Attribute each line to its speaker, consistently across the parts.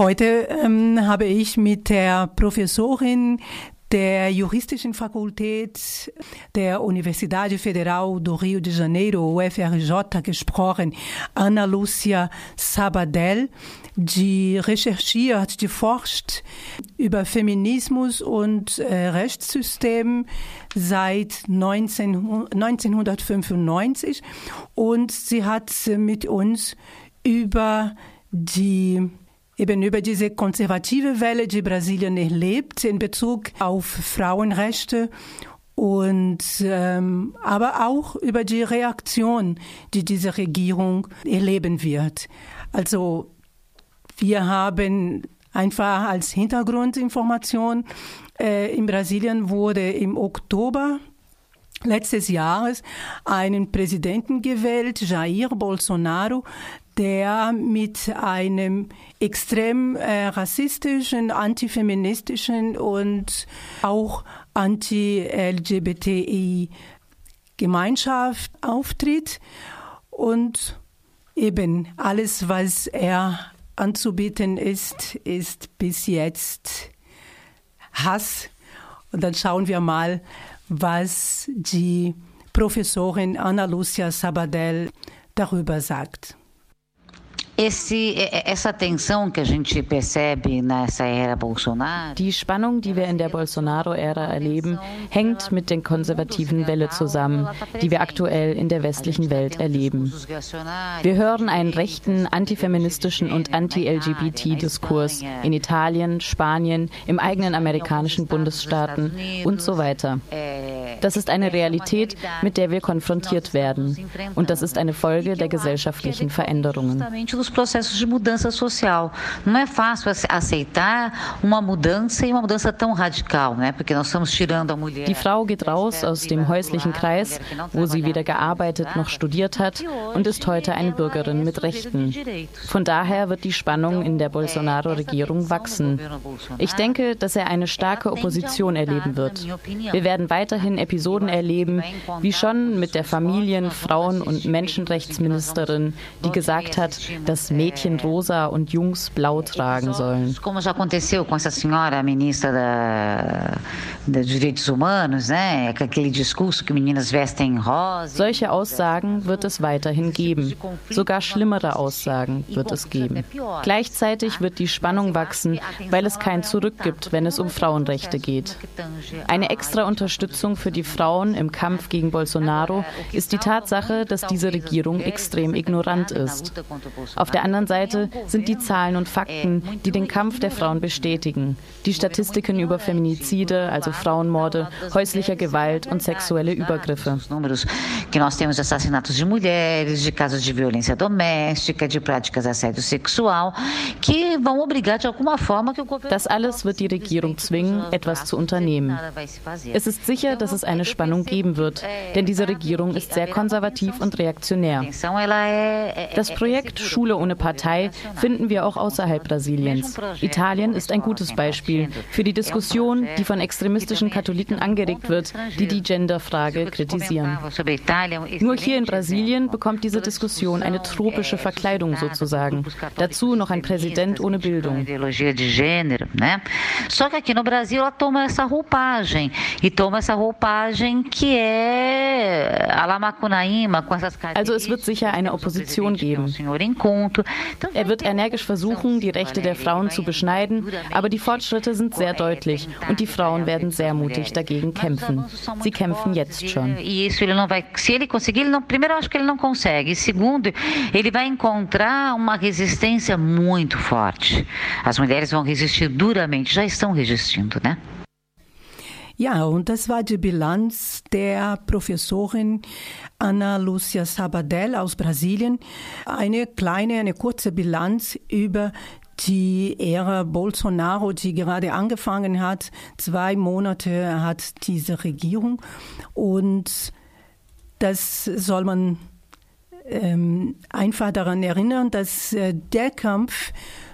Speaker 1: Heute ähm, habe ich mit der Professorin der Juristischen Fakultät der Universidade Federal do Rio de Janeiro, UFRJ, gesprochen, Ana Lúcia Sabadell, die recherchiert, die forscht über Feminismus und äh, Rechtssystem seit 19, 1995 und sie hat mit uns über die eben über diese konservative Welle, die Brasilien erlebt in Bezug auf Frauenrechte und ähm, aber auch über die Reaktion, die diese Regierung erleben wird. Also wir haben einfach als Hintergrundinformation äh, in Brasilien wurde im Oktober letztes Jahres einen Präsidenten gewählt, Jair Bolsonaro, der mit einem extrem äh, rassistischen, antifeministischen und auch anti-LGBTI Gemeinschaft auftritt und eben alles, was er anzubieten ist, ist bis jetzt Hass. Und dann schauen wir mal, was die Professorin Ana Lucia Sabadell darüber sagt.
Speaker 2: Esse, essa tensão que a gente percebe nessa era Bolsonaro.
Speaker 3: Die Spannung, die wir in der Bolsonaro-Ära erleben, hängt mit der konservativen Welle zusammen, die wir aktuell in der westlichen Welt erleben. Wir hören einen rechten, antifeministischen und anti-LGBT-Diskurs in Italien, Spanien, im eigenen amerikanischen Bundesstaaten und so weiter. Das ist eine Realität, mit der wir konfrontiert werden. Und das ist eine Folge der gesellschaftlichen Veränderungen.
Speaker 2: Não é fácil aceitar uma mudança e uma mudança tão radical, né? Porque nós estamos tirando a mulher.
Speaker 3: Die Frau geht raus aus dem häuslichen Kreis, wo sie weder gearbeitet noch studiert hat und ist heute eine Bürgerin mit Rechten. Von daher wird die Spannung in der Bolsonaro-Regierung wachsen. Ich denke, dass er eine starke Opposition erleben wird. Wir werden weiterhin Episoden erleben, wie schon mit der Familien-, Frauen- und Menschenrechtsministerin, die gesagt hat, dass Mädchen rosa und Jungs blau tragen sollen.
Speaker 2: Como já aconteceu com essa senhora, ministra da, dos Direitos Humanos, né? Aquele discurso que meninas vestem rosa.
Speaker 3: Solche Aussagen wird es weiterhin geben. Sogar schlimmere Aussagen wird es geben. Gleichzeitig wird die Spannung wachsen, weil es kein Zurück gibt, wenn es um Frauenrechte geht. Eine extra Unterstützung für die Frauen im Kampf gegen Bolsonaro ist die Tatsache, dass diese Regierung extrem ignorant ist. Auf der anderen Seite sind die Zahlen und Fakten, die den Kampf der Frauen bestätigen. Die Statistiken über Feminizide, also Frauenmorde, häuslicher Gewalt und sexuelle Übergriffe.
Speaker 2: Que nós temos assassinatos de mulheres, de casos de violência doméstica, de práticas de assédio sexual, que vão obrigar de alguma forma que o governo.
Speaker 3: Das alles wird die Regierung zwingen, etwas zu unternehmen. Es ist sicher, dass es eine Spannung geben wird, denn diese Regierung ist sehr konservativ und reaktionär. Das Projekt Schule ohne Partei finden wir auch außerhalb Brasiliens. Italien ist ein gutes Beispiel für die Diskussion, die von extremistischen Katholiken angeregt wird, die die Genderfrage kritisieren. Nur hier in Brasilien bekommt diese Diskussion eine tropische Verkleidung sozusagen. Dazu noch ein Präsident ohne Bildung.
Speaker 2: Só que aqui no Brasil ela toma essa roupagem e toma essa roupagem
Speaker 3: Also es wird sicher eine Opposition geben. Er wird energisch versuchen, die Rechte der Frauen zu beschneiden, aber die Fortschritte sind sehr deutlich und die Frauen werden sehr mutig dagegen kämpfen. Sie kämpfen jetzt schon.
Speaker 2: Se ele conseguir, ele não, primeiro eu acho que ele não consegue. Segundo, ele vai encontrar uma resistência muito forte. As mulheres vão resistir duramente, já estão resistindo, né?
Speaker 1: Ja, und das war die Bilanz der Professorin Ana Lucia Sabadell aus Brasilien. Eine kleine, eine kurze Bilanz über die Ära Bolsonaro, die gerade angefangen hat. Zwei Monate hat diese Regierung und das soll man ähm, einfach daran erinnern, dass äh, der Kampf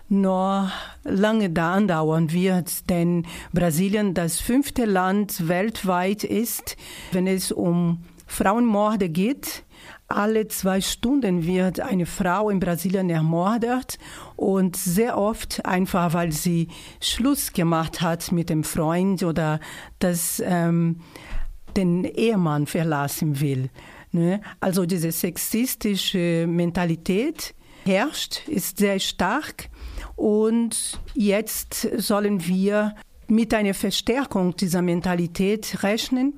Speaker 1: noch lange da andauern wird, denn Brasilien das fünfte Land weltweit ist, wenn es um Frauenmorde geht alle zwei Stunden wird eine Frau in Brasilien ermordet und sehr oft einfach, weil sie Schluss gemacht hat mit dem Freund oder das ähm, den Ehemann verlassen will. Ne? Also diese sexistische Mentalität herrscht, ist sehr stark und jetzt sollen wir mit einer Verstärkung dieser Mentalität rechnen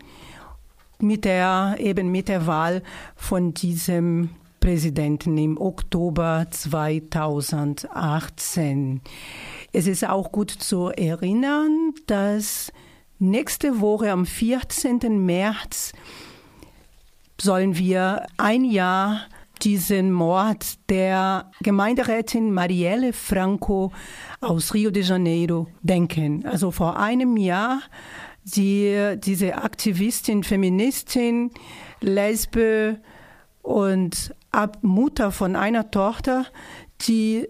Speaker 1: mit der, eben mit der Wahl von diesem Präsidenten im Oktober 2018. Es ist auch gut zu erinnern, dass nächste Woche am 14. März sollen wir ein Jahr diesen Mord der Gemeinderätin Marielle Franco aus Rio de Janeiro denken. Also vor einem Jahr die, diese Aktivistin, Feministin, Lesbe und Mutter von einer Tochter, die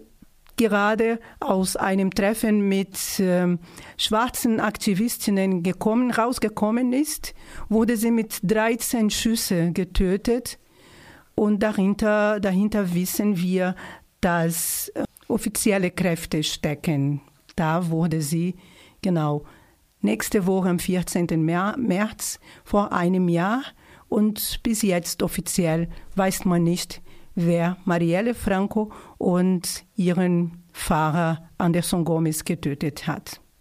Speaker 1: gerade aus einem Treffen mit ähm, schwarzen Aktivistinnen gekommen, rausgekommen ist, wurde sie mit 13 Schüsse getötet. Und dahinter, dahinter wissen wir, dass äh, offizielle Kräfte stecken. Da wurde sie genau nächste Woche am 14. März vor einem Jahr und bis jetzt offiziell weiß man nicht, wer Marielle Franco und ihren Fahrer Anderson Gomez getötet hat.